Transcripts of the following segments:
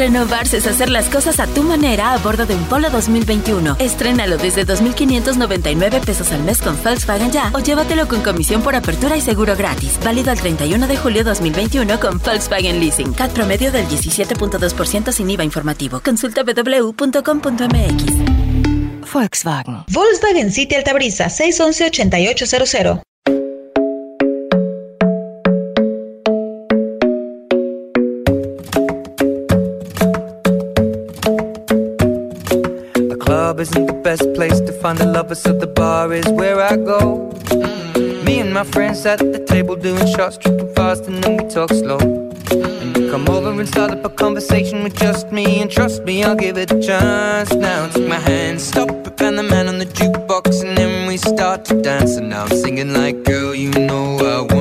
Renovarse es hacer las cosas a tu manera a bordo de un Polo 2021. Estrénalo desde 2.599 pesos al mes con Volkswagen Ya o llévatelo con comisión por apertura y seguro gratis. Válido al 31 de julio 2021 con Volkswagen Leasing. CAT promedio del 17.2% sin IVA informativo. Consulta www.com.mx. Volkswagen. Volkswagen City Altabrisa 611 so the bar is where I go. Me and my friends at the table doing shots, tripping fast, and then we talk slow. And come over and start up a conversation with just me, and trust me, I'll give it a chance. Now take my hand, stop it, and the man on the jukebox, and then we start to dance. And now I'm singing like, girl, you know I want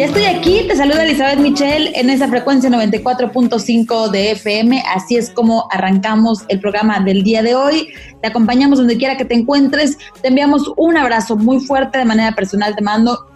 Ya estoy aquí, te saluda Elizabeth Michel en esa frecuencia 94.5 de FM, así es como arrancamos el programa del día de hoy. Te acompañamos donde quiera que te encuentres, te enviamos un abrazo muy fuerte de manera personal, te mando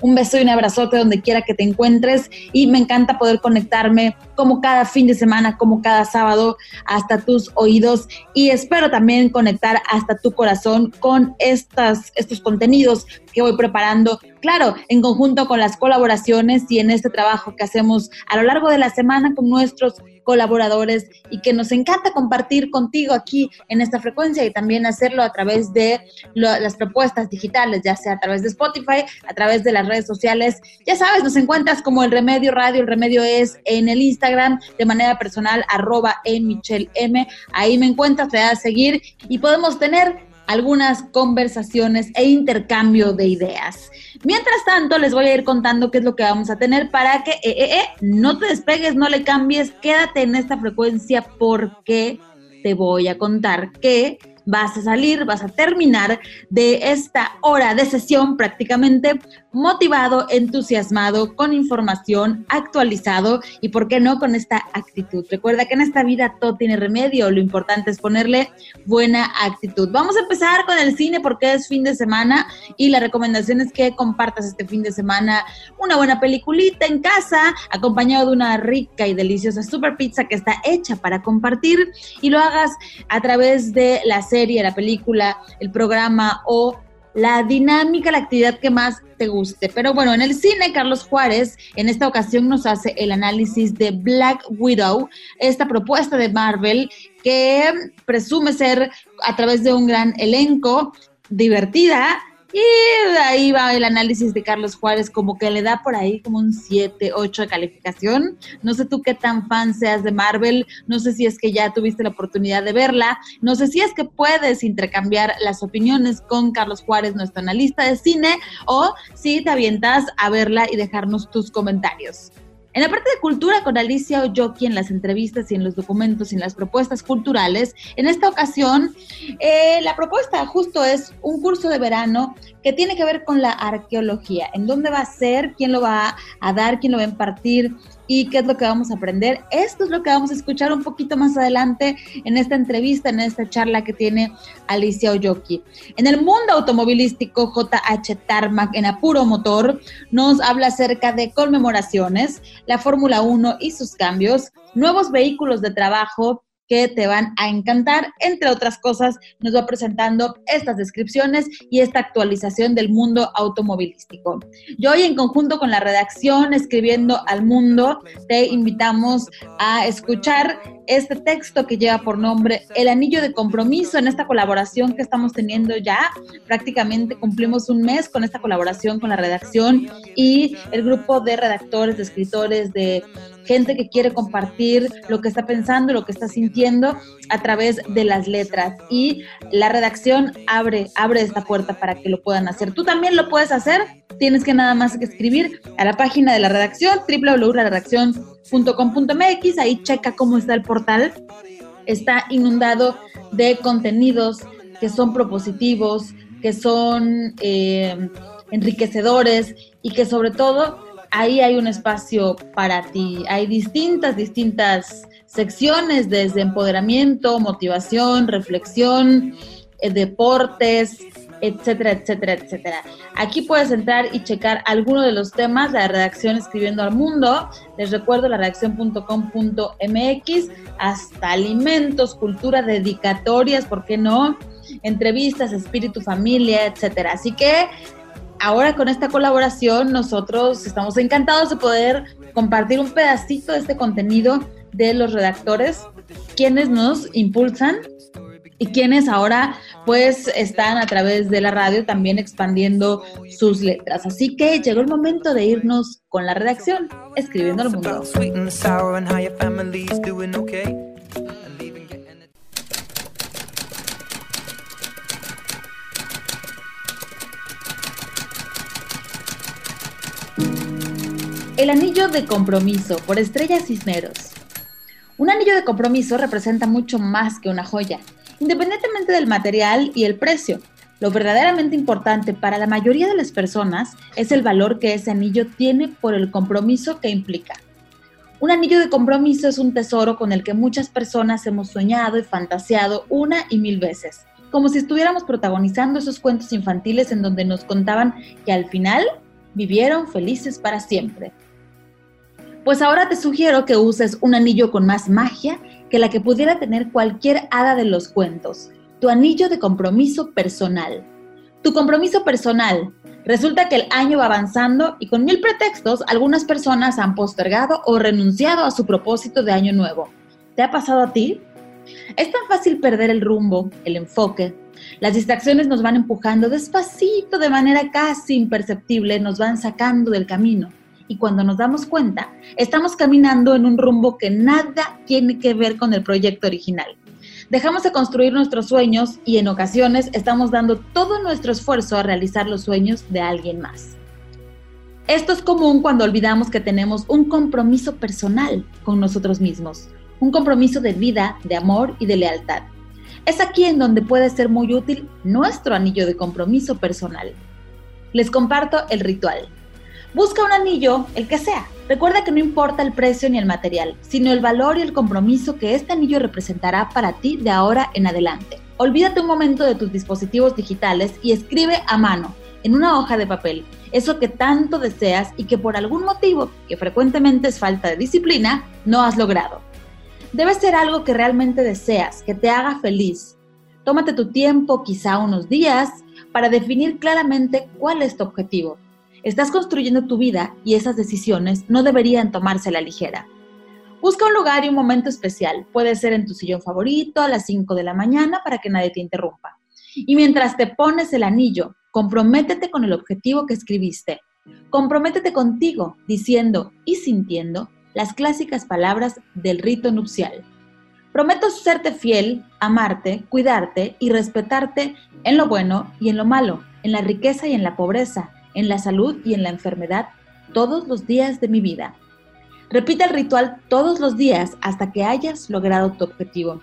un beso y un abrazote donde quiera que te encuentres. Y me encanta poder conectarme como cada fin de semana, como cada sábado hasta tus oídos. Y espero también conectar hasta tu corazón con estas, estos contenidos que voy preparando, claro, en conjunto con las colaboraciones y en este trabajo que hacemos a lo largo de la semana con nuestros colaboradores y que nos encanta compartir contigo aquí en esta frecuencia y también hacerlo a través de las propuestas digitales, ya sea a través de Spotify, a través de las redes sociales. Ya sabes, nos encuentras como el Remedio Radio, el Remedio es en el Instagram de manera personal, arroba en Michelle M. Ahí me encuentras, te das a seguir y podemos tener algunas conversaciones e intercambio de ideas. Mientras tanto, les voy a ir contando qué es lo que vamos a tener para que eh, eh, eh, no te despegues, no le cambies, quédate en esta frecuencia porque te voy a contar que vas a salir, vas a terminar de esta hora de sesión prácticamente motivado, entusiasmado, con información, actualizado y, ¿por qué no, con esta actitud? Recuerda que en esta vida todo tiene remedio, lo importante es ponerle buena actitud. Vamos a empezar con el cine porque es fin de semana y la recomendación es que compartas este fin de semana una buena peliculita en casa, acompañado de una rica y deliciosa super pizza que está hecha para compartir y lo hagas a través de la serie, la película, el programa o la dinámica, la actividad que más te guste. Pero bueno, en el cine, Carlos Juárez en esta ocasión nos hace el análisis de Black Widow, esta propuesta de Marvel que presume ser a través de un gran elenco divertida, y ahí va el análisis de Carlos Juárez, como que le da por ahí como un 7, 8 de calificación. No sé tú qué tan fan seas de Marvel, no sé si es que ya tuviste la oportunidad de verla, no sé si es que puedes intercambiar las opiniones con Carlos Juárez, nuestro analista de cine, o si te avientas a verla y dejarnos tus comentarios. En la parte de cultura con Alicia Oyoki en las entrevistas y en los documentos y en las propuestas culturales, en esta ocasión eh, la propuesta justo es un curso de verano que tiene que ver con la arqueología, en dónde va a ser, quién lo va a dar, quién lo va a impartir, y qué es lo que vamos a aprender. Esto es lo que vamos a escuchar un poquito más adelante en esta entrevista, en esta charla que tiene Alicia Oyoki. En el mundo automovilístico, JH Tarmac en Apuro Motor nos habla acerca de conmemoraciones, la Fórmula 1 y sus cambios, nuevos vehículos de trabajo, que te van a encantar. Entre otras cosas, nos va presentando estas descripciones y esta actualización del mundo automovilístico. Yo hoy en conjunto con la redacción Escribiendo al Mundo, te invitamos a escuchar este texto que lleva por nombre El Anillo de Compromiso en esta colaboración que estamos teniendo ya. Prácticamente cumplimos un mes con esta colaboración con la redacción y el grupo de redactores, de escritores, de gente que quiere compartir lo que está pensando, lo que está sintiendo a través de las letras. Y la redacción abre, abre esta puerta para que lo puedan hacer. Tú también lo puedes hacer, tienes que nada más que escribir a la página de la redacción, www.redacción.com.mx, ahí checa cómo está el portal. Está inundado de contenidos que son propositivos, que son eh, enriquecedores y que sobre todo ahí hay un espacio para ti. Hay distintas, distintas secciones desde empoderamiento, motivación, reflexión, eh, deportes, etcétera, etcétera, etcétera. Aquí puedes entrar y checar alguno de los temas la redacción Escribiendo al Mundo. Les recuerdo la redacción.com.mx, hasta alimentos, cultura, dedicatorias, ¿por qué no? Entrevistas, espíritu, familia, etcétera. Así que ahora con esta colaboración nosotros estamos encantados de poder compartir un pedacito de este contenido de los redactores, quienes nos impulsan y quienes ahora pues están a través de la radio también expandiendo sus letras. Así que llegó el momento de irnos con la redacción, escribiendo al mundo. El anillo de compromiso por Estrella Cisneros. Un anillo de compromiso representa mucho más que una joya, independientemente del material y el precio. Lo verdaderamente importante para la mayoría de las personas es el valor que ese anillo tiene por el compromiso que implica. Un anillo de compromiso es un tesoro con el que muchas personas hemos soñado y fantaseado una y mil veces, como si estuviéramos protagonizando esos cuentos infantiles en donde nos contaban que al final vivieron felices para siempre. Pues ahora te sugiero que uses un anillo con más magia que la que pudiera tener cualquier hada de los cuentos, tu anillo de compromiso personal. Tu compromiso personal. Resulta que el año va avanzando y con mil pretextos algunas personas han postergado o renunciado a su propósito de año nuevo. ¿Te ha pasado a ti? Es tan fácil perder el rumbo, el enfoque. Las distracciones nos van empujando despacito, de manera casi imperceptible, nos van sacando del camino y cuando nos damos cuenta, estamos caminando en un rumbo que nada tiene que ver con el proyecto original. Dejamos de construir nuestros sueños y en ocasiones estamos dando todo nuestro esfuerzo a realizar los sueños de alguien más. Esto es común cuando olvidamos que tenemos un compromiso personal con nosotros mismos, un compromiso de vida, de amor y de lealtad. Es aquí en donde puede ser muy útil nuestro anillo de compromiso personal. Les comparto el ritual. Busca un anillo, el que sea. Recuerda que no importa el precio ni el material, sino el valor y el compromiso que este anillo representará para ti de ahora en adelante. Olvídate un momento de tus dispositivos digitales y escribe a mano, en una hoja de papel, eso que tanto deseas y que por algún motivo, que frecuentemente es falta de disciplina, no has logrado. Debe ser algo que realmente deseas, que te haga feliz. Tómate tu tiempo, quizá unos días, para definir claramente cuál es tu objetivo Estás construyendo tu vida y esas decisiones no deberían tomarse a la ligera. Busca un lugar y un momento especial. Puede ser en tu sillón favorito a las 5 de la mañana para que nadie te interrumpa. Y mientras te pones el anillo, comprométete con el objetivo que escribiste. Comprométete contigo diciendo y sintiendo las clásicas palabras del rito nupcial. Prometo serte fiel, amarte, cuidarte y respetarte en lo bueno y en lo malo, en la riqueza y en la pobreza, en la salud y en la enfermedad todos los días de mi vida. Repite el ritual todos los días hasta que hayas logrado tu objetivo.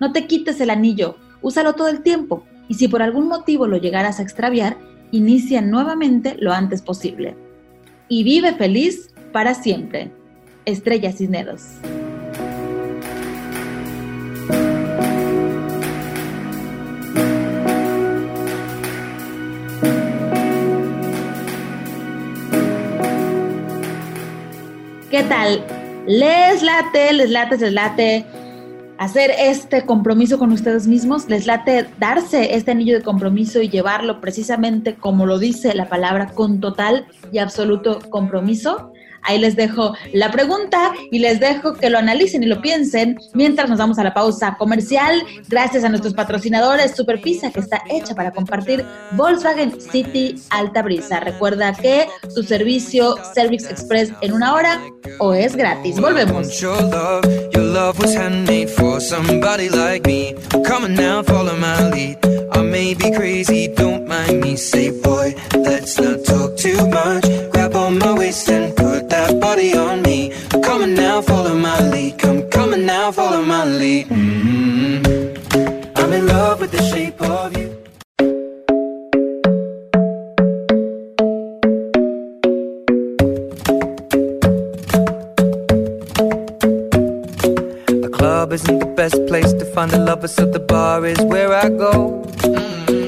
No te quites el anillo, úsalo todo el tiempo y si por algún motivo lo llegaras a extraviar, inicia nuevamente lo antes posible. Y vive feliz para siempre. Estrella Cisneros. ¿Qué tal? ¿Les late, les late, les late hacer este compromiso con ustedes mismos? ¿Les late darse este anillo de compromiso y llevarlo precisamente como lo dice la palabra, con total y absoluto compromiso? Ahí les dejo la pregunta y les dejo que lo analicen y lo piensen mientras nos vamos a la pausa comercial. Gracias a nuestros patrocinadores Superpisa, que está hecha para compartir Volkswagen City Alta Brisa. Recuerda que tu servicio Service Express en una hora o es gratis. Volvemos. I may be crazy, don't mind me. Say, boy, let's not talk too much. Now, follow my lead. Mm-hmm. I'm in love with the shape of you. The club isn't the best place to find a lover, so the bar is where I go.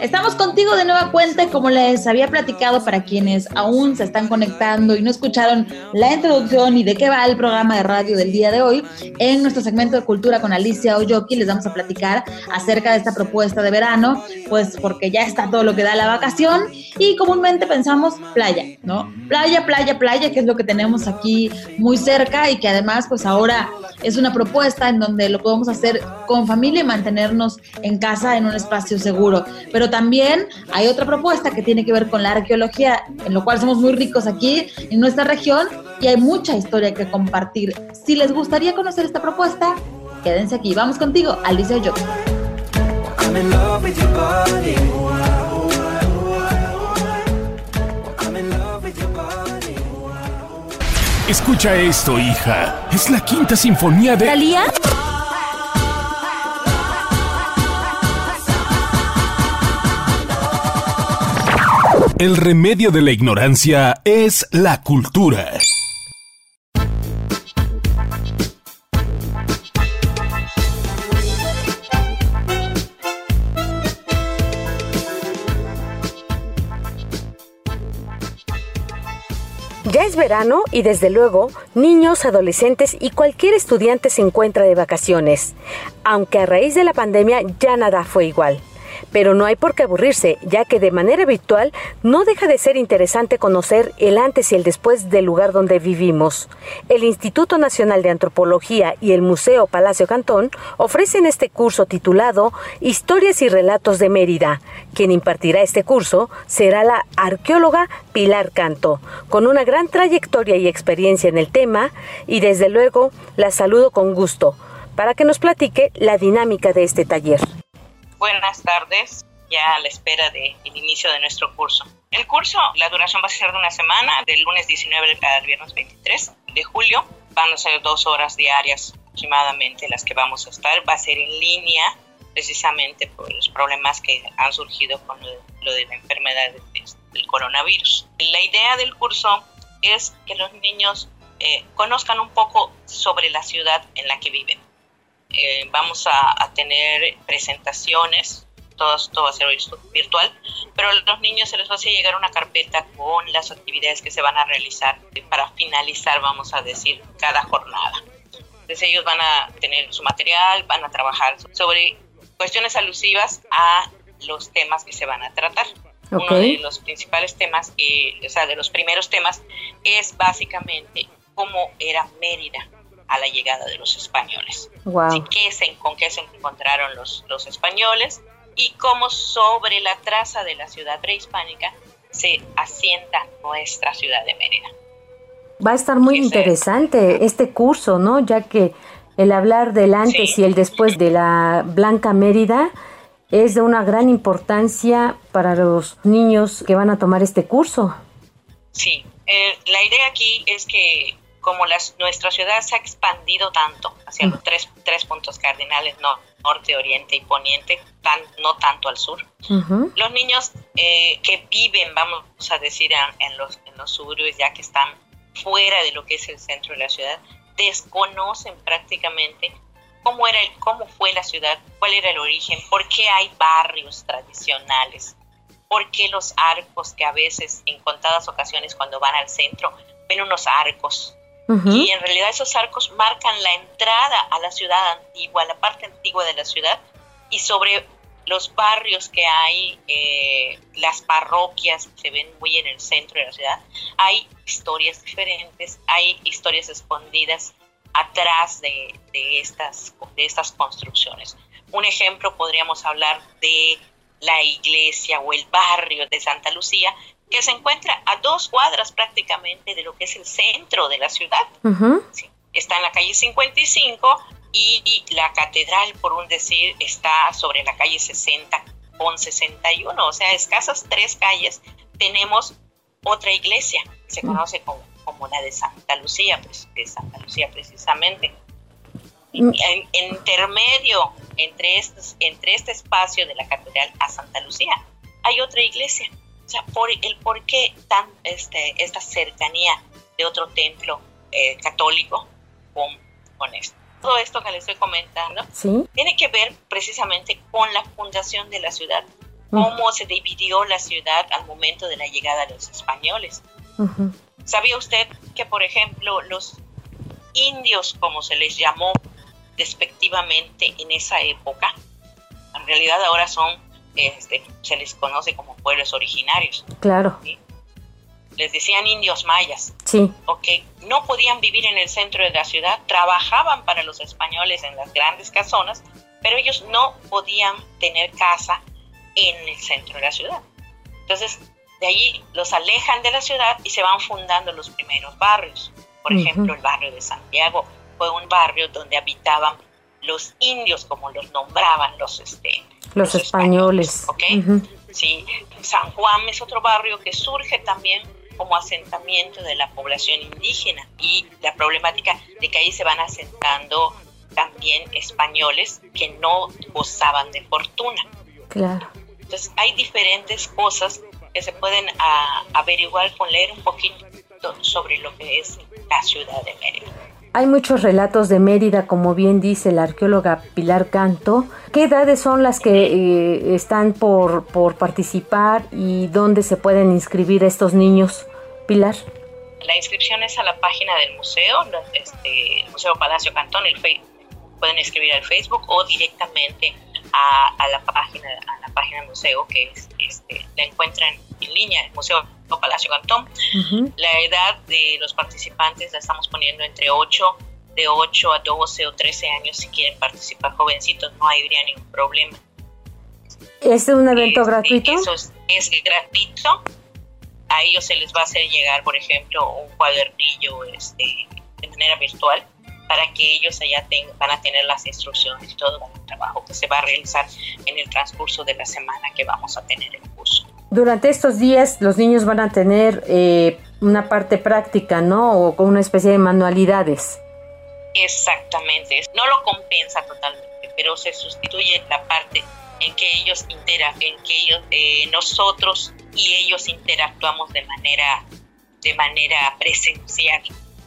Estamos contigo de nueva cuenta, como les había platicado para quienes aún se están conectando y no escucharon la introducción y de qué va el programa de radio del día de hoy. En nuestro segmento de cultura con Alicia Oyoki les vamos a platicar acerca de esta propuesta de verano, pues porque ya está todo lo que da la vacación y comúnmente pensamos playa, ¿no? Playa, playa, playa, que es lo que tenemos aquí muy cerca y que además pues ahora es una propuesta en donde lo podemos hacer con familia y mantenernos en casa en un espacio seguro. Pero también hay otra propuesta que tiene que ver con la arqueología, en lo cual somos muy ricos aquí en nuestra región y hay mucha historia que compartir. Si les gustaría conocer esta propuesta, quédense aquí. Vamos contigo, Alicia Yo. Escucha esto, hija. Es la quinta sinfonía de. ¿Talía? El remedio de la ignorancia es la cultura. Ya es verano y desde luego niños, adolescentes y cualquier estudiante se encuentra de vacaciones, aunque a raíz de la pandemia ya nada fue igual. Pero no hay por qué aburrirse, ya que de manera virtual no deja de ser interesante conocer el antes y el después del lugar donde vivimos. El Instituto Nacional de Antropología y el Museo Palacio Cantón ofrecen este curso titulado Historias y Relatos de Mérida. Quien impartirá este curso será la arqueóloga Pilar Canto, con una gran trayectoria y experiencia en el tema, y desde luego la saludo con gusto para que nos platique la dinámica de este taller. Buenas tardes, ya a la espera del inicio de nuestro curso. El curso, la duración va a ser de una semana, del lunes 19 al viernes 23 de julio. Van a ser dos horas diarias aproximadamente las que vamos a estar. Va a ser en línea, precisamente por los problemas que han surgido con lo, de la enfermedad del coronavirus. La idea del curso es que los niños eh, conozcan un poco sobre la ciudad en la que viven eh, vamos a, tener presentaciones, todo, todo va a ser virtual, pero a los niños se les va a hacer llegar una carpeta con las actividades que se van a realizar. Para finalizar, vamos a decir, cada jornada. Entonces ellos van a tener su material, van a trabajar sobre cuestiones alusivas a los temas que se van a tratar. Uno de los principales temas, eh, o sea, de los primeros temas, es básicamente cómo era Mérida a la llegada de los españoles. ¿qué se, ¿Con qué se encontraron los, los españoles? Y cómo sobre la traza de la ciudad prehispánica se asienta nuestra ciudad de Mérida. Va a estar muy interesante este curso, ¿no? Ya que el hablar del antes y el después de la Blanca Mérida es de una gran importancia para los niños que van a tomar este curso. Sí, eh, la idea aquí es que como nuestra ciudad se ha expandido tanto hacia los tres, tres puntos cardinales, no, norte, oriente y poniente, tan, no tanto al sur, los niños eh, que viven, vamos a decir, en, los, en los suburbios, ya que están fuera de lo que es el centro de la ciudad, desconocen prácticamente cómo, era cómo fue la ciudad, cuál era el origen, por qué hay barrios tradicionales, por qué los arcos que a veces en contadas ocasiones cuando van al centro ven unos arcos. Y en realidad esos arcos marcan la entrada a la ciudad antigua, a la parte antigua de la ciudad, y sobre los barrios que hay, eh, las parroquias que se ven muy en el centro de la ciudad, hay historias diferentes, hay historias escondidas atrás de, estas, de estas construcciones. Un ejemplo podríamos hablar de la iglesia o el barrio de Santa Lucía, que se encuentra a dos cuadras prácticamente de lo que es el centro de la ciudad. está en la calle 55 y la catedral, por un decir, está sobre la calle 60 con 61, o sea, escasas tres calles, tenemos otra iglesia, que se conoce como, como la de Santa Lucía, pues, de Santa Lucía precisamente. En, en intermedio entre, estos, entre este espacio de la catedral a Santa Lucía hay otra iglesia. O sea, por el por qué tan, este, esta cercanía de otro templo eh, católico con, con esto todo esto que le estoy comentando tiene que ver precisamente con la fundación de la ciudad, mm. cómo se dividió la ciudad al momento de la llegada de los españoles. ¿Sabía usted que, por ejemplo, los indios, como se les llamó despectivamente en esa época, en realidad ahora son, este, se les conoce como pueblos originarios? Claro les decían indios mayas, sí. que no podían vivir en el centro de la ciudad, trabajaban para los españoles en las grandes casonas, pero ellos no podían tener casa en el centro de la ciudad. Entonces, de allí los alejan de la ciudad y se van fundando los primeros barrios. Por ejemplo, el barrio de Santiago fue un barrio donde habitaban los indios, como los nombraban los, este, los, españoles. Sí, San Juan es otro barrio que surge también como asentamiento de la población indígena y la problemática de que ahí se van asentando también españoles que no gozaban de fortuna. Claro. Entonces hay diferentes cosas que se pueden averiguar con leer un poquito sobre lo que es la ciudad de Mérida. Hay muchos relatos de Mérida, como bien dice la arqueóloga Pilar Canto. ¿Qué edades son las que eh, están por, por participar y dónde se pueden inscribir estos niños, Pilar? La inscripción es a la página del museo, este, el Museo Palacio Cantón, el pueden escribir al Facebook o directamente a, la página a la página del museo que es, este, la encuentran en línea, el Museo Palacio Cantón. La edad de los participantes la estamos poniendo entre 8, de 8 a 12 o 13 años si quieren participar jovencitos, no habría ningún problema. ¿Es un evento este, gratuito? Eso es, gratuito. A ellos se les va a hacer llegar, por ejemplo, un cuadernillo este, de manera virtual para que ellos allá van a tener las instrucciones y todo el trabajo que se va a realizar en el transcurso de la semana que vamos a tener el curso. Durante estos días los niños van a tener eh, una parte práctica, ¿no? O con una especie de manualidades. Exactamente, no lo compensa totalmente, pero se sustituye la parte en que ellos interactúan, en que ellos, eh, nosotros y ellos interactuamos de manera, de manera presencial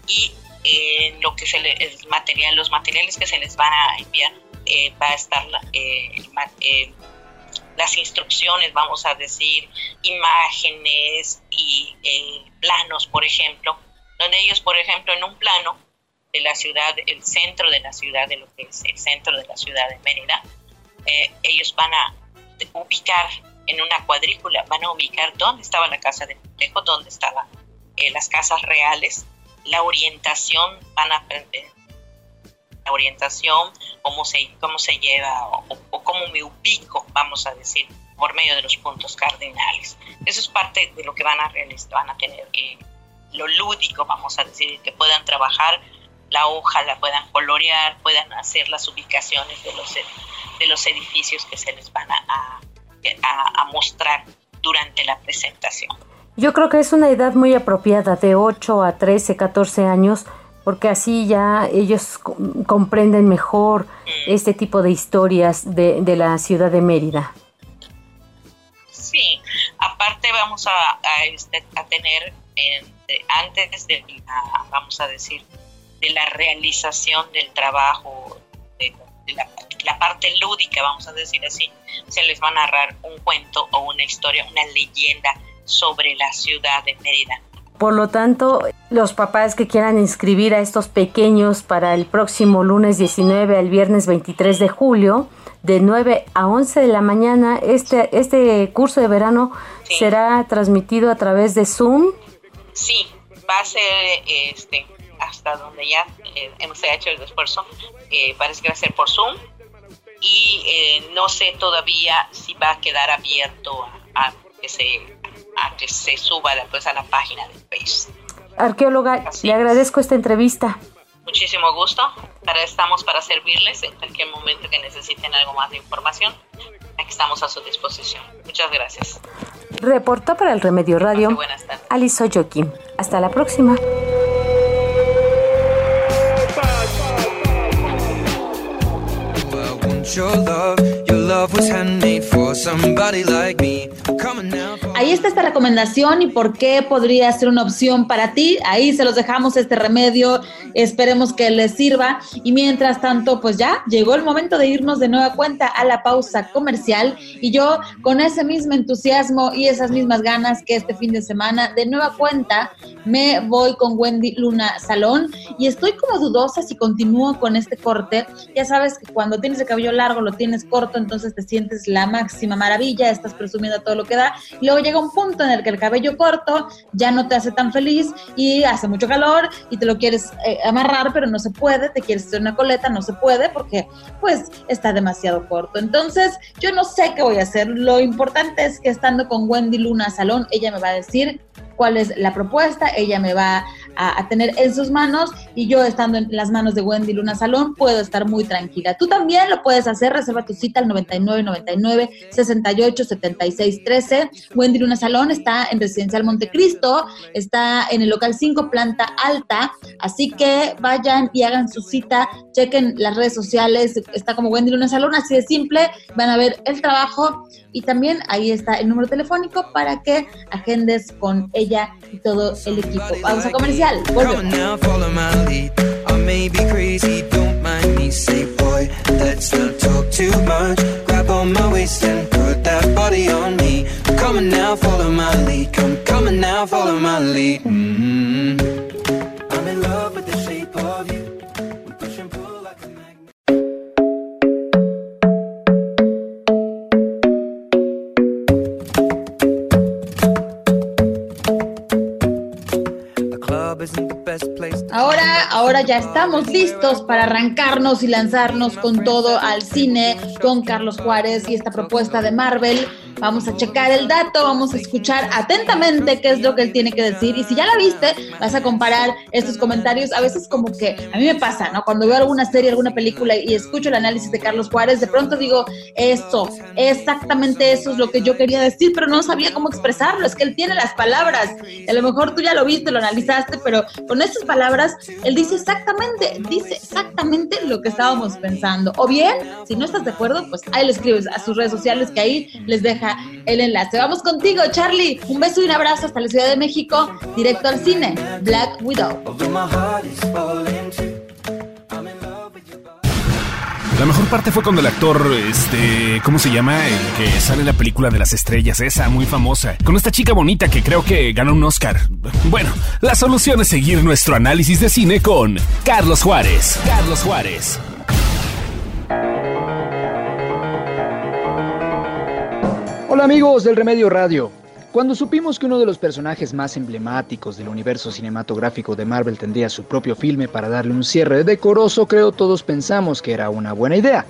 y eh, lo que se les, material, los materiales que se les van a enviar va a estar las instrucciones, vamos a decir, imágenes y eh, planos, por ejemplo, donde ellos, por ejemplo, en un plano de la ciudad, el centro de la ciudad, de lo que es el centro de la ciudad de Mérida, eh, ellos van a ubicar en una cuadrícula, van a ubicar dónde estaba la casa de Montejo, dónde estaban eh, las casas reales, la orientación, van a aprender orientación, cómo se, cómo se lleva o, cómo me ubico, vamos a decir, por medio de los puntos cardinales. Eso es parte de lo que van a realizar, van a tener eh, lo lúdico, vamos a decir, que puedan trabajar la hoja, la puedan colorear, puedan hacer las ubicaciones de los, de los edificios que se les van a, a mostrar durante la presentación. Yo creo que es una edad muy apropiada, de 8 a 13, 14 años, porque así ya ellos comprenden mejor este tipo de historias de, de la ciudad de Mérida. Sí, aparte vamos a, a, este, tener antes de la, vamos a decir, de la realización del trabajo, de, la, la, parte lúdica, vamos a decir así, se les va a narrar un cuento o una historia, una leyenda sobre la ciudad de Mérida. Por lo tanto, los papás que quieran inscribir a estos pequeños para el próximo lunes 19 al viernes 23 de julio, de 9 a 11 de la mañana, este, este curso de verano será transmitido a través de Zoom. Sí, va a ser este, hasta donde ya eh, hemos hecho el esfuerzo, eh, parece que va a ser por Zoom. Y eh, no sé todavía si va a quedar abierto a, que, se, a que se suba después a la página de Facebook. Arqueóloga, le agradezco esta entrevista. Muchísimo gusto. Para, estamos para servirles en cualquier momento que necesiten algo más de información. Aquí estamos a su disposición. Muchas gracias. Reportó para el Remedio Radio Alice Joaquín. Hasta la próxima. Ahí está esta recomendación y por qué podría ser una opción para ti. Ahí se los dejamos este remedio. Esperemos que les sirva. Y mientras tanto, pues ya llegó el momento de irnos de nueva cuenta a la pausa comercial. Y yo, con ese mismo entusiasmo y esas mismas ganas que este fin de semana, de nueva cuenta, me voy con Wendy Luna Salón. Y estoy como dudosa si continúo con este corte. Ya sabes que cuando tienes el cabello largo, lo tienes corto, entonces te sientes la máxima maravilla, estás presumiendo todo lo que da. Luego llega un punto en el que el cabello corto ya no te hace tan feliz y hace mucho calor y te lo quieres eh, amarrar, pero no se puede, te quieres hacer una coleta, no se puede porque pues está demasiado corto. Entonces yo no sé qué voy a hacer. Lo importante es que estando con Wendy Luna Salón, ella me va a decir cuál es la propuesta, ella me va a, tener en sus manos y yo estando en las manos de Wendy Luna Salón puedo estar muy tranquila. Tú también lo puedes hacer, reserva tu cita al 9999 68 76 13. Wendy Luna Salón está en Residencial Montecristo, está en el local 5, planta alta, así que vayan y hagan su cita, chequen las redes sociales, está como Wendy Luna Salón, así de simple, van a ver el trabajo y también ahí está el número telefónico para que agendes con ella y todo el equipo. Vamos a comercial. Ahora, ahora ya estamos listos para arrancarnos y lanzarnos con todo al cine con Carlos Juárez y esta propuesta de Marvel Vamos a checar el dato, vamos a escuchar atentamente qué es lo que él tiene que decir. Y si ya la viste, vas a comparar estos comentarios. A veces como que a mí me pasa, ¿no? Cuando veo alguna serie, alguna película y escucho el análisis de Carlos Juárez, de pronto digo, eso, exactamente eso es lo que yo quería decir, pero no sabía cómo expresarlo. Es que él tiene las palabras. a lo mejor tú ya lo viste, lo analizaste, pero con estas palabras, él dice exactamente, dice exactamente lo que estábamos pensando. O bien, si no estás de acuerdo, pues ahí le escribes a sus redes sociales que ahí les deja el enlace. Vamos contigo, Charlie. Un beso y un abrazo hasta la Ciudad de México, directo al cine, Black Widow. La mejor parte fue cuando el actor, este, ¿cómo se llama? El que sale en la película de las estrellas, esa muy famosa, con esta chica bonita que creo que ganó un Oscar. Bueno, la solución es seguir nuestro análisis de cine con Carlos Juárez. Carlos Juárez. Hola amigos del Remedio Radio. Cuando supimos que uno de los personajes más emblemáticos del universo cinematográfico de Marvel tendría su propio filme para darle un cierre decoroso, creo todos pensamos que era una buena idea.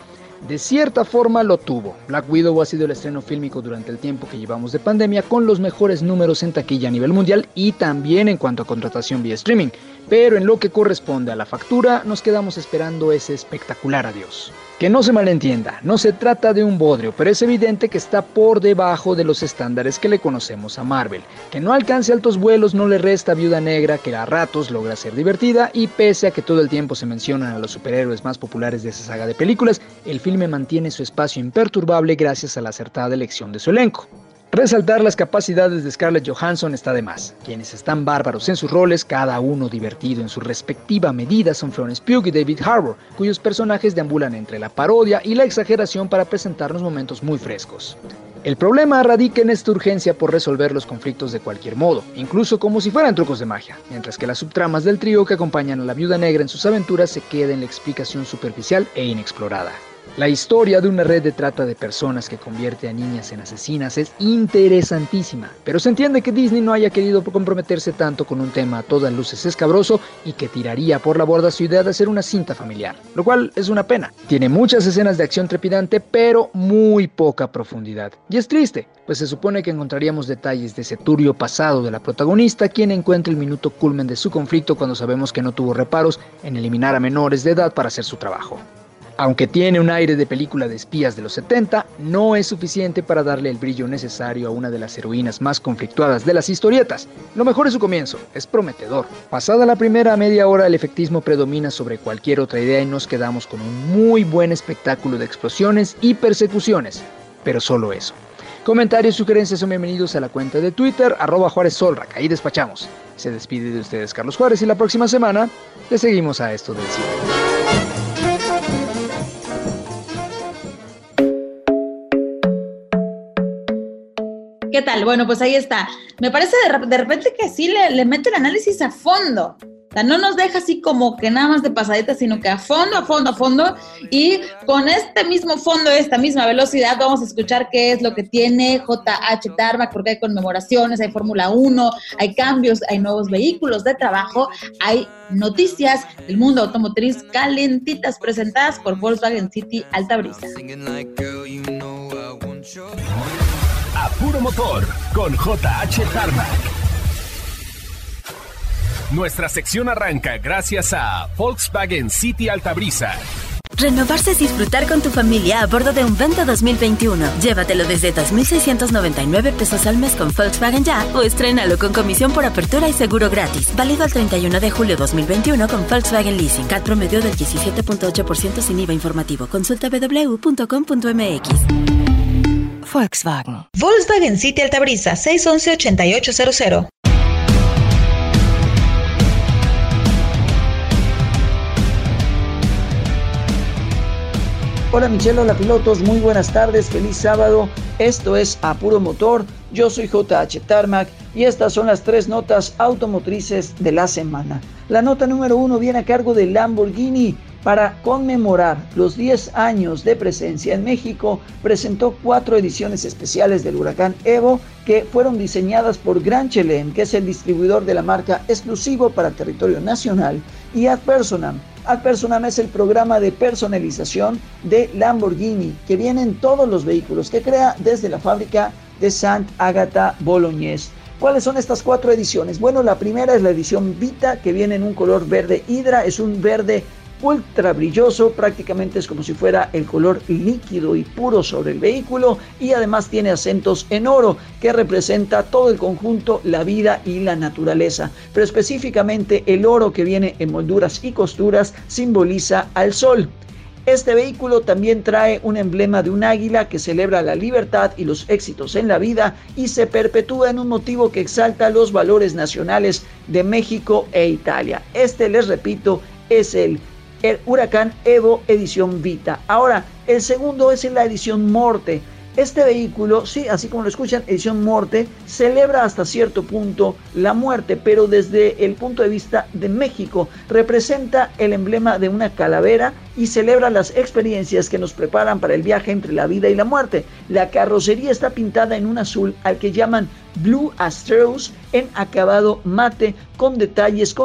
De cierta forma lo tuvo. Black Widow ha sido el estreno fílmico durante el tiempo que llevamos de pandemia con los mejores números en taquilla a nivel mundial y también en cuanto a contratación vía streaming. Pero en lo que corresponde a la factura, nos quedamos esperando ese espectacular adiós. Que no se malentienda, no se trata de un bodrio, pero es evidente que está por debajo de los estándares que le conocemos a Marvel. Que no alcance altos vuelos no le resta Viuda Negra, que a ratos logra ser divertida y pese a que todo el tiempo se mencionan a los superhéroes más populares de esa saga de películas, el filme mantiene su espacio imperturbable gracias a la acertada elección de su elenco. Resaltar las capacidades de Scarlett Johansson está de más. Quienes están bárbaros en sus roles, cada uno divertido en su respectiva medida, son Florence Pugh y David Harbour, cuyos personajes deambulan entre la parodia y la exageración para presentarnos momentos muy frescos. El problema radica en esta urgencia por resolver los conflictos de cualquier modo, incluso como si fueran trucos de magia, mientras que las subtramas del trío que acompañan a la viuda negra en sus aventuras se quedan en la explicación superficial e inexplorada. La historia de una red de trata de personas que convierte a niñas en asesinas es interesantísima, pero se entiende que Disney no haya querido comprometerse tanto con un tema a todas luces escabroso y que tiraría por la borda su idea de hacer una cinta familiar, lo cual es una pena. Tiene muchas escenas de acción trepidante, pero muy poca profundidad. Y es triste, pues se supone que encontraríamos detalles de ese turbio pasado de la protagonista, quien encuentra el minuto culmen de su conflicto cuando sabemos que no tuvo reparos en eliminar a menores de edad para hacer su trabajo. Aunque tiene un aire de película de espías de los 70, no es suficiente para darle el brillo necesario a una de las heroínas más conflictuadas de las historietas. Lo mejor es su comienzo, es prometedor. Pasada la primera media hora, el efectismo predomina sobre cualquier otra idea y nos quedamos con un muy buen espectáculo de explosiones y persecuciones. Pero solo eso. Comentarios y sugerencias son bienvenidos a la cuenta de Twitter, arroba Juárez Solrac. Ahí despachamos. Se despide de ustedes Carlos Juárez y la próxima semana le seguimos a esto del cine. ¿Qué tal? Bueno, pues ahí está. Me parece de, repente que sí le, le mete el análisis a fondo. O sea, no nos deja así como que nada más de pasadita, sino que a fondo, a fondo, a fondo. Y con este mismo fondo, esta misma velocidad, vamos a escuchar qué es lo que tiene JH Tarmac, porque hay conmemoraciones, hay Fórmula 1, hay cambios, hay nuevos vehículos de trabajo, hay noticias del mundo automotriz calentitas presentadas por Volkswagen City Alta Brisa. Puro Motor con JH Tarmac. Nuestra sección arranca gracias a Volkswagen City Altabrisa. Renovarse es disfrutar con tu familia a bordo de un Vento 2021. Llévatelo desde 2.699 pesos al mes con Volkswagen Ya o estrénalo con comisión por apertura y seguro gratis. Válido al 31 de julio 2021 con Volkswagen Leasing. CAT promedio del 17.8% sin IVA informativo. Consulta www.com.mx. Volkswagen. Volkswagen City Altabrisa 611-8800. Hola Michelle, hola pilotos, muy buenas tardes, feliz sábado. Esto es Apuro Motor, yo soy JH Tarmac y estas son las tres notas automotrices de la semana. La nota número uno viene a cargo de Lamborghini para conmemorar los 10 años de presencia en México, presentó cuatro ediciones especiales del huracán Evo que fueron diseñadas por Gran Chelem, que es el distribuidor de la marca exclusivo para territorio nacional, y Ad Personam. Ad Personam es el programa de personalización de Lamborghini, que viene en todos los vehículos que crea desde la fábrica de Sant Agata Bolognese. ¿Cuáles son estas cuatro ediciones? Bueno, la primera es la edición Vita, que viene en un color verde hidra, es un verde ultra brilloso, prácticamente es como si fuera el color líquido y puro sobre el vehículo y además tiene acentos en oro que representa todo el conjunto, la vida y la naturaleza, pero específicamente el oro que viene en molduras y costuras simboliza al sol. Este vehículo también trae un emblema de un águila que celebra la libertad y los éxitos en la vida y se perpetúa en un motivo que exalta los valores nacionales de México e Italia. Este, les repito, es el el Huracán Evo edición Vita. Ahora, el segundo es en la edición Morte. Este vehículo, sí, así como lo escuchan, edición Morte, celebra hasta cierto punto la muerte, pero desde el punto de vista de México, representa el emblema de una calavera y celebra las experiencias que nos preparan para el viaje entre la vida y la muerte. La carrocería está pintada en un azul al que llaman Blue Astros en acabado mate con detalles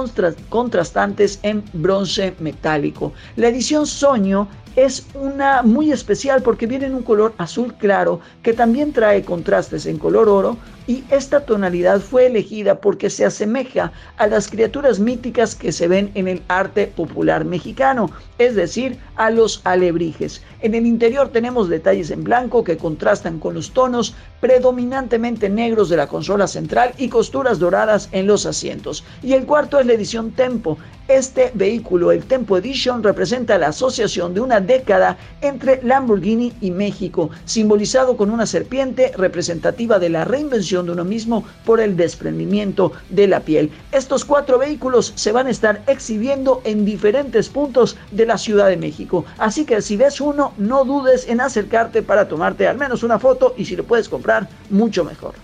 contrastantes en bronce metálico. La edición Soño es una muy especial porque viene en un color azul claro que también trae contrastes en color oro y esta tonalidad fue elegida porque se asemeja a las criaturas míticas que se ven en el arte popular mexicano, es decir, a los alebrijes. En el interior tenemos detalles en blanco que contrastan con los tonos predominantemente negros de la consola central y costuras doradas en los asientos. Y el cuarto es la edición Tempo. Este vehículo, el Tempo Edition, representa la asociación de una década entre Lamborghini y México, simbolizado con una serpiente representativa de la reinvención de uno mismo por el desprendimiento de la piel. Estos cuatro vehículos se van a estar exhibiendo en diferentes puntos de la Ciudad de México. Así que si ves uno, no dudes en acercarte para tomarte al menos una foto y si lo puedes comprar, mucho mejor.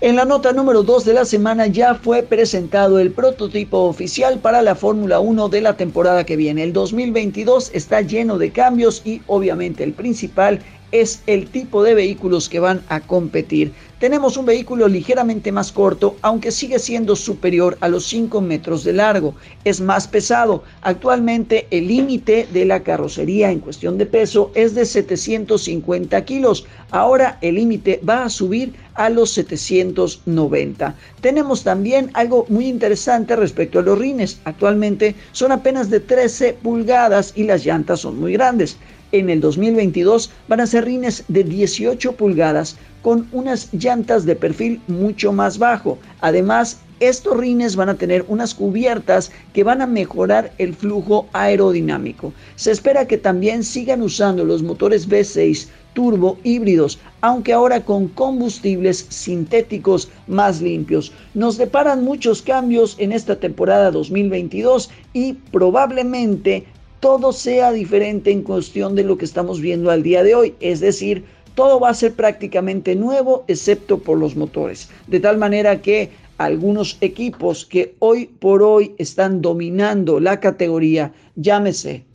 En la nota número 2 de la semana ya fue presentado el prototipo oficial para la Fórmula 1 de la temporada que viene. El 2022 está lleno de cambios y obviamente el principal es el tipo de vehículos que van a competir. Tenemos un vehículo ligeramente más corto, aunque sigue siendo superior a los 5 metros de largo. Es más pesado. Actualmente el límite de la carrocería en cuestión de peso es de 750 kilos. Ahora el límite va a subir a los 790. Tenemos también algo muy interesante respecto a los rines. Actualmente son apenas de 13 pulgadas y las llantas son muy grandes en el 2022 van a ser rines de 18 pulgadas con unas llantas de perfil mucho más bajo. Además, estos rines van a tener unas cubiertas que van a mejorar el flujo aerodinámico. Se espera que también sigan usando los motores V6 turbo híbridos, aunque ahora con combustibles sintéticos más limpios. Nos deparan muchos cambios en esta temporada 2022 y probablemente todo sea diferente en cuestión de lo que estamos viendo al día de hoy. Es decir, todo va a ser prácticamente nuevo excepto por los motores. De tal manera que algunos equipos que hoy por hoy están dominando la categoría, llámese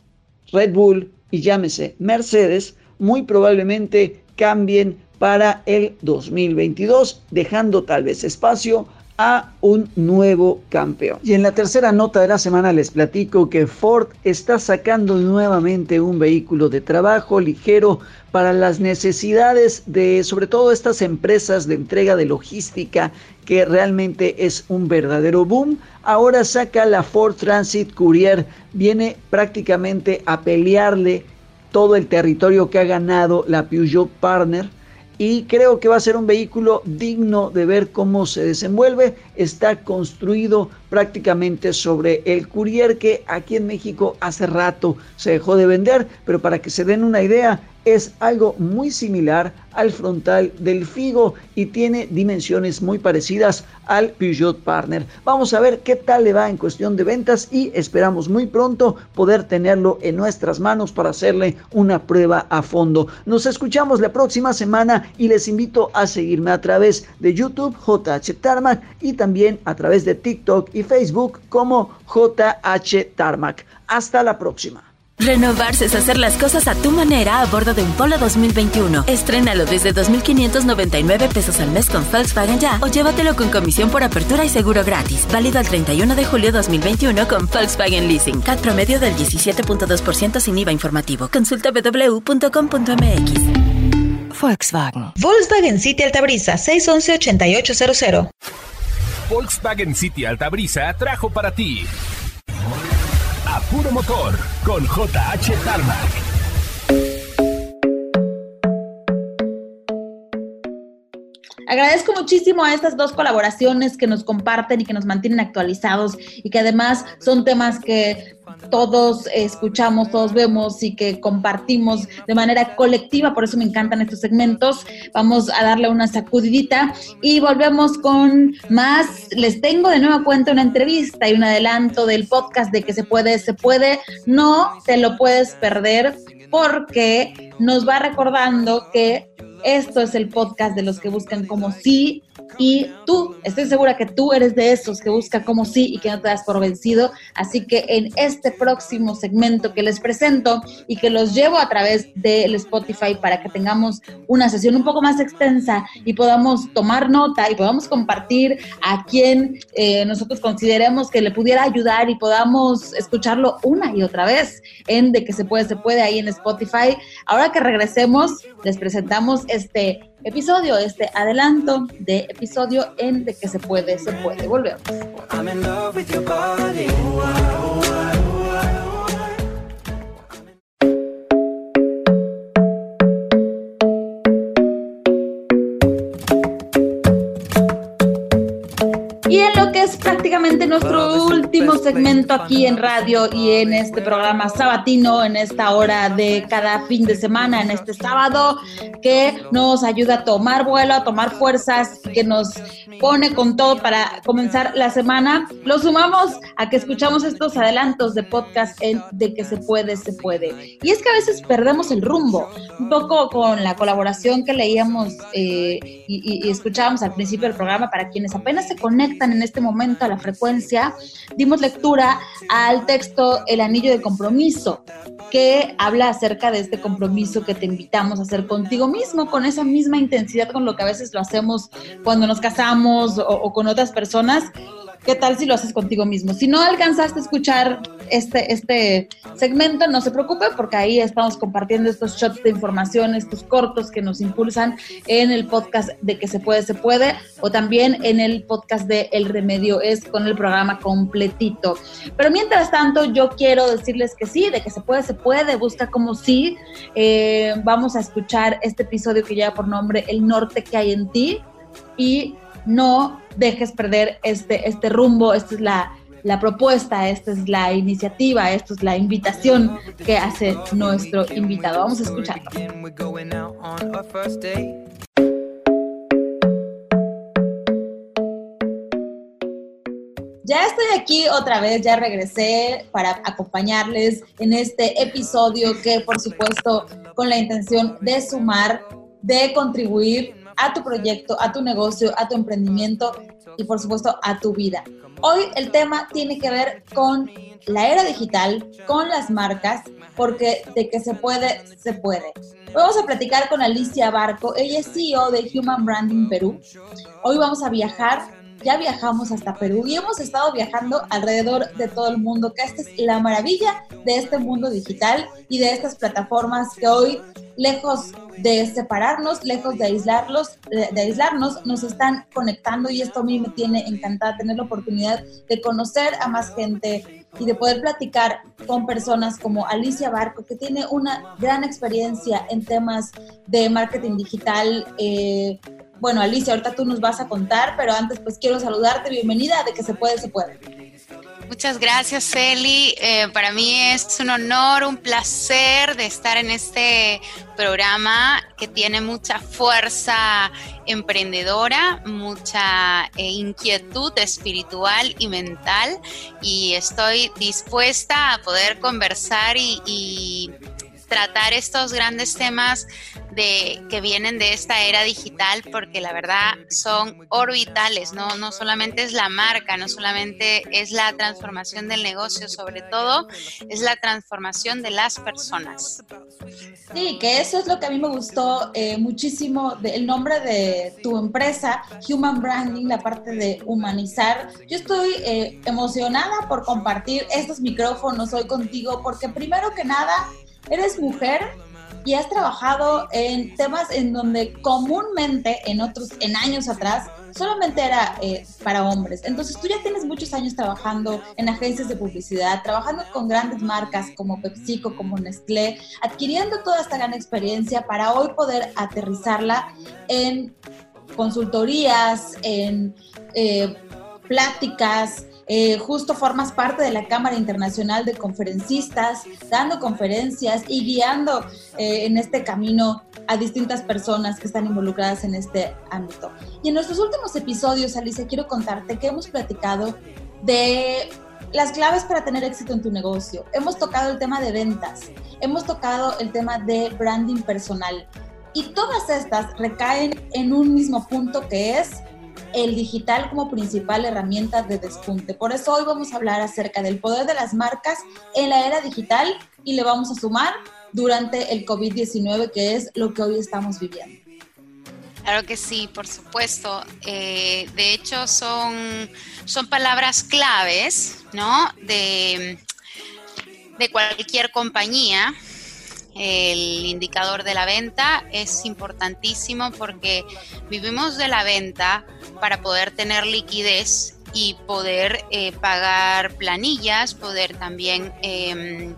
Red Bull y llámese Mercedes, muy probablemente cambien para el 2022, dejando tal vez espacio a un nuevo campeón. Y en la tercera nota de la semana les platico que Ford está sacando nuevamente un vehículo de trabajo ligero para las necesidades de sobre todo estas empresas de entrega de logística que realmente es un verdadero boom. Ahora saca la Ford Transit Courier, viene prácticamente a pelearle todo el territorio que ha ganado la Peugeot Partner y creo que va a ser un vehículo digno de ver cómo se desenvuelve. Está construido prácticamente sobre el Courier que aquí en México hace rato se dejó de vender, pero para que se den una idea, es algo muy similar al frontal del Figo y tiene dimensiones muy parecidas al Peugeot Partner. Vamos a ver qué tal le va en cuestión de ventas y esperamos muy pronto poder tenerlo en nuestras manos para hacerle una prueba a fondo. Nos escuchamos la próxima semana y les invito a seguirme a través de YouTube JH Tarmac y también a través de TikTok Facebook como JH Tarmac. Hasta la próxima. Renovarse es hacer las cosas a tu manera a bordo de un Polo 2021. Estrénalo desde 2.599 pesos al mes con Volkswagen Ya o llévatelo con comisión por apertura y seguro gratis. Válido al 31 de julio 2021 con Volkswagen Leasing. CAT promedio del 17.2% sin IVA informativo. Consulta www.com.mx. Volkswagen. Volkswagen City Altabrisa 611-8800. Volkswagen City Altabrisa trajo para ti a puro motor con JH Tarmac. Agradezco muchísimo a estas dos colaboraciones que nos comparten y que nos mantienen actualizados y que además son temas que todos escuchamos, todos vemos y que compartimos de manera colectiva, por eso me encantan estos segmentos. Vamos a darle una sacudidita y volvemos con más. Les tengo de nueva cuenta una entrevista y un adelanto del podcast de que se puede, se puede, no te lo puedes perder porque nos va recordando que esto es el podcast de los que buscan como sí y tú, estoy segura que tú eres de esos que busca como sí y que no te das por vencido. Así que en este próximo segmento que les presento y que los llevo a través del Spotify para que tengamos una sesión un poco más extensa y podamos tomar nota y podamos compartir a quien eh, nosotros consideremos que le pudiera ayudar y podamos escucharlo una y otra vez en De que se puede, se puede ahí en Spotify. Ahora que regresemos, les presentamos este episodio, este adelanto de episodio en De que se puede, se puede. Volvemos. Segmento aquí en radio y en este programa sabatino, en esta hora de cada fin de semana, en este sábado, que nos ayuda a tomar vuelo, a tomar fuerzas, que nos pone con todo para comenzar la semana. Lo sumamos a que escuchamos estos adelantos de podcast en De que se puede, se puede. Y es que a veces perdemos el rumbo, un poco con la colaboración que leíamos eh, y, y escuchábamos al principio del programa para quienes apenas se conectan en este momento a la frecuencia, dimos lectura al texto El Anillo de Compromiso, que habla acerca de este compromiso que te invitamos a hacer contigo mismo, con esa misma intensidad con lo que a veces lo hacemos cuando nos casamos o, o con otras personas ¿Qué tal si lo haces contigo mismo? Si no alcanzaste a escuchar este, este segmento, no se preocupe porque ahí estamos compartiendo estos shots de información, estos cortos que nos impulsan en el podcast de Que se puede, se puede, o también en el podcast de El Remedio es con el programa completito. Pero mientras tanto, yo quiero decirles que sí, de que se puede, se puede, busca como sí. Eh, vamos a escuchar este episodio que lleva por nombre El norte que hay en ti y no dejes perder este, este rumbo, esta es la, la propuesta, esta es la iniciativa, esta es la invitación que hace nuestro invitado. Vamos a escucharlo. Ya estoy aquí otra vez, ya regresé para acompañarles en este episodio que por supuesto con la intención de sumar, de contribuir a tu proyecto, a tu negocio, a tu emprendimiento y por supuesto a tu vida. Hoy el tema tiene que ver con la era digital, con las marcas, porque de que se puede, se puede. vamos a platicar con Alicia Barco, ella es CEO de Human Branding Perú. Hoy vamos a viajar ya viajamos hasta Perú y hemos estado viajando alrededor de todo el mundo, que esta es la maravilla de este mundo digital y de estas plataformas que hoy, lejos de separarnos, lejos de aislarlos, de, aislarnos, nos están conectando y esto a mí me tiene encantada tener la oportunidad de conocer a más gente y de poder platicar con personas como Alicia Barco, que tiene una gran experiencia en temas de marketing digital, eh, bueno, Alicia, ahorita tú nos vas a contar, pero antes pues quiero saludarte, bienvenida, de que se puede, se puede. Muchas gracias, Eli. Eh, para mí es un honor, un placer de estar en este programa que tiene mucha fuerza emprendedora, mucha eh, inquietud espiritual y mental y estoy dispuesta a poder conversar y tratar estos grandes temas de, que vienen de esta era digital porque la verdad son orbitales, ¿no? no solamente es la marca, no solamente es la transformación del negocio, sobre todo es la transformación de las personas. Sí, que eso es lo que a mí me gustó eh, muchísimo del nombre de tu empresa, Human Branding, la parte de humanizar. Yo estoy eh, emocionada por compartir estos micrófonos hoy contigo porque primero que nada, eres mujer y has trabajado en temas en donde comúnmente en otros, en años atrás, solamente era eh, para hombres. Entonces tú ya tienes muchos años trabajando en agencias de publicidad, trabajando con grandes marcas como PepsiCo, como Nestlé, adquiriendo toda esta gran experiencia para hoy poder aterrizarla en consultorías, en eh, pláticas, eh, justo formas parte de la Cámara Internacional de Conferencistas, dando conferencias y guiando eh, en este camino a distintas personas que están involucradas en este ámbito. Y en nuestros últimos episodios, Alicia, quiero contarte que hemos platicado de las claves para tener éxito en tu negocio. Hemos tocado el tema de ventas, hemos tocado el tema de branding personal. Y todas estas recaen en un mismo punto que es el digital como principal herramienta de despunte. Por eso hoy vamos a hablar acerca del poder de las marcas en la era digital y le vamos a sumar durante el COVID-19, que es lo que hoy estamos viviendo. Claro que sí, por supuesto. Eh, de hecho, son, son palabras claves, ¿no? De, de cualquier compañía el indicador de la venta es importantísimo porque vivimos de la venta para poder tener liquidez y poder eh, pagar planillas, poder también em,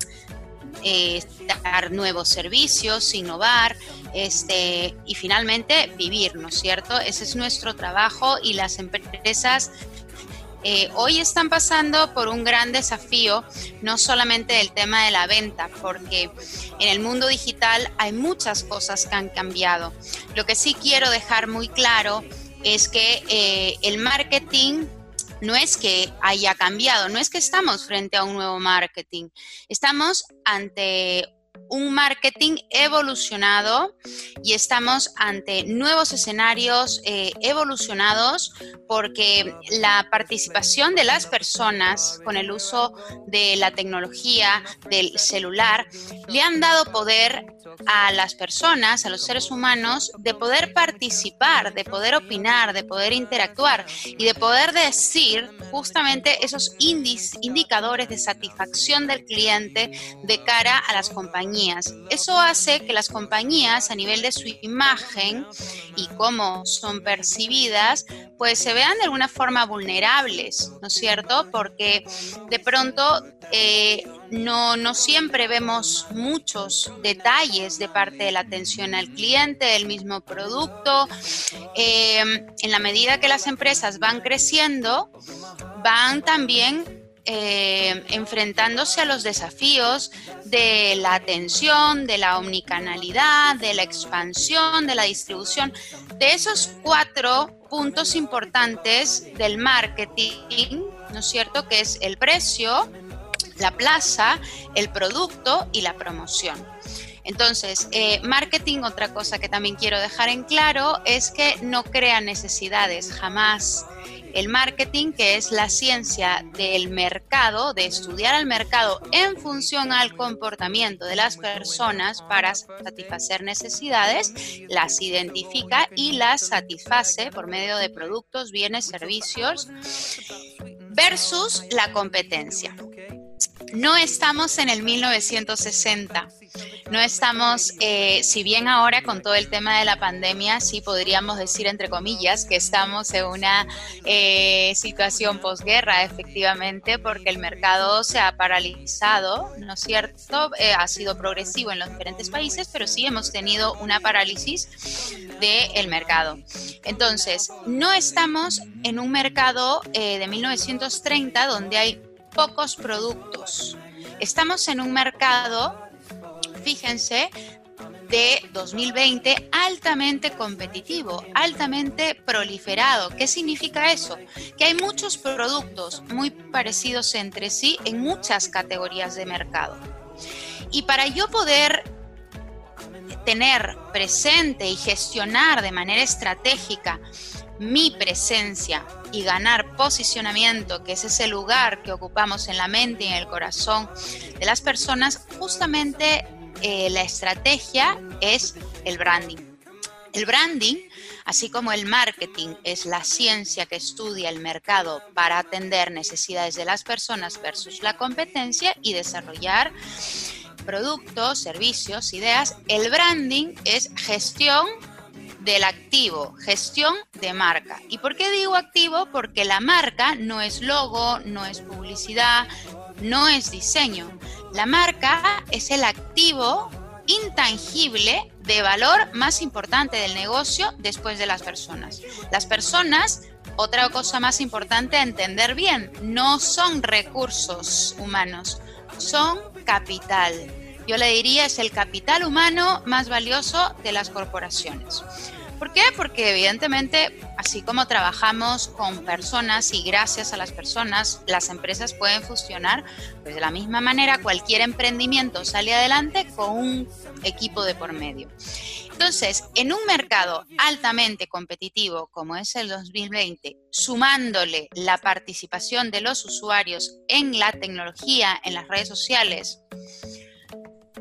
eh, dar nuevos servicios, innovar este, y finalmente vivir, ¿no es cierto? Ese es nuestro trabajo y las empresas eh, hoy están pasando por un gran desafío, no solamente del tema de la venta, porque en el mundo digital hay muchas cosas que han cambiado. Lo que sí quiero dejar muy claro es que eh, el marketing no es que haya cambiado, no es que estamos frente a un nuevo marketing, estamos ante un marketing evolucionado y estamos ante nuevos escenarios eh, evolucionados porque la participación de las personas con el uso de la tecnología, del celular, le han dado poder a las personas, a los seres humanos, de poder participar, de poder opinar, de poder interactuar y de poder decir justamente esos indicadores de satisfacción del cliente de cara a las compañías. Eso hace que las compañías a nivel de su imagen y cómo son percibidas, pues se vean de alguna forma vulnerables, ¿no es cierto? Porque de pronto eh, no, no siempre vemos muchos detalles de parte de la atención al cliente, del mismo producto. Eh, en la medida que las empresas van creciendo, van también eh, enfrentándose a los desafíos de la atención, de la omnicanalidad, de la expansión, de la distribución, de esos cuatro puntos importantes del marketing, ¿no es cierto? Que es el precio, la plaza, el producto y la promoción. Entonces, eh, marketing, otra cosa que también quiero dejar en claro es que no crea necesidades jamás. El marketing, que es la ciencia del mercado, de estudiar al mercado en función al comportamiento de las personas para satisfacer necesidades, las identifica y las satisface por medio de productos, bienes, servicios, versus la competencia. No estamos en el 1960. No estamos, eh, si bien ahora con todo el tema de la pandemia, sí podríamos decir, entre comillas, que estamos en una eh, situación posguerra, efectivamente, porque el mercado se ha paralizado, ¿no es cierto? Eh, ha sido progresivo en los diferentes países, pero sí hemos tenido una parálisis del mercado. Entonces, no estamos en un mercado de 1930 donde hay pocos productos. Estamos en un mercado, fíjense, de 2020 altamente competitivo, altamente proliferado. ¿Qué significa eso? Que hay muchos productos muy parecidos entre sí en muchas categorías de mercado. Y para yo poder tener presente y gestionar de manera estratégica mi presencia y ganar posicionamiento, que es ese lugar que ocupamos en la mente y en el corazón de las personas, justamente eh, la estrategia es el branding. El branding, así como el marketing, es la ciencia que estudia el mercado para atender necesidades de las personas versus la competencia y desarrollar productos, servicios, ideas. El branding es gestión del activo, gestión de marca. ¿Y por qué digo activo? Porque la marca no es logo, no es publicidad, no es diseño. La marca es el activo intangible de valor más importante del negocio después de las personas. Las personas, otra cosa más importante a entender bien, no son recursos humanos, son capital yo le diría es el capital humano más valioso de las corporaciones. ¿Por qué? Porque evidentemente, así como trabajamos con personas y gracias a las personas las empresas pueden funcionar, pues de la misma manera cualquier emprendimiento sale adelante con un equipo de por medio. Entonces, en un mercado altamente competitivo como es el 2020, sumándole la participación de los usuarios en la tecnología, en las redes sociales,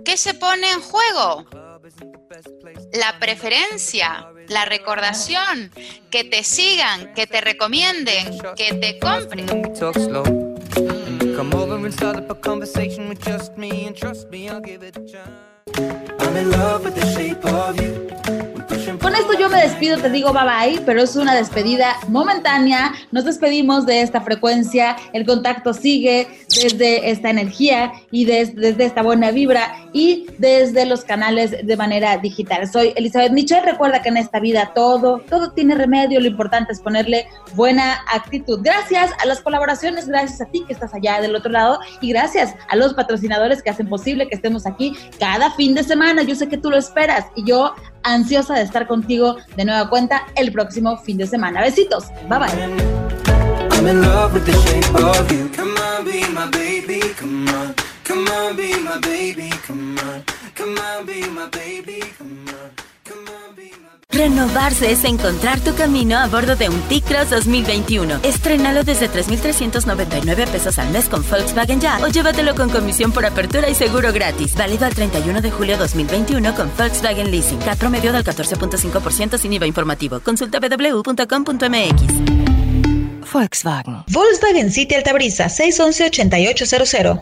¿Qué se pone en juego? La preferencia, la recordación, que te sigan, que te recomienden, que te compren. Con cuando yo me despido te digo bye bye, pero es una despedida momentánea. Nos despedimos de esta frecuencia, el contacto sigue desde esta energía y desde, esta buena vibra y desde los canales de manera digital. Soy Elizabeth Michel, recuerda que en esta vida todo, todo tiene remedio, lo importante es ponerle buena actitud. Gracias a las colaboraciones, gracias a ti que estás allá del otro lado y gracias a los patrocinadores que hacen posible que estemos aquí cada fin de semana. Yo sé que tú lo esperas y yo ansiosa de estar contigo de nueva cuenta el próximo fin de semana. Besitos, bye bye. Renovarse es encontrar tu camino a bordo de un T-Cross 2021. Estrenalo desde 3,399 pesos al mes con Volkswagen Ya o llévatelo con comisión por apertura y seguro gratis. Válido al 31 de julio 2021 con Volkswagen Leasing. CAT promedio del 14.5% sin IVA informativo. Consulta www.com.mx. Volkswagen. Volkswagen City Altabrisa 611 8800.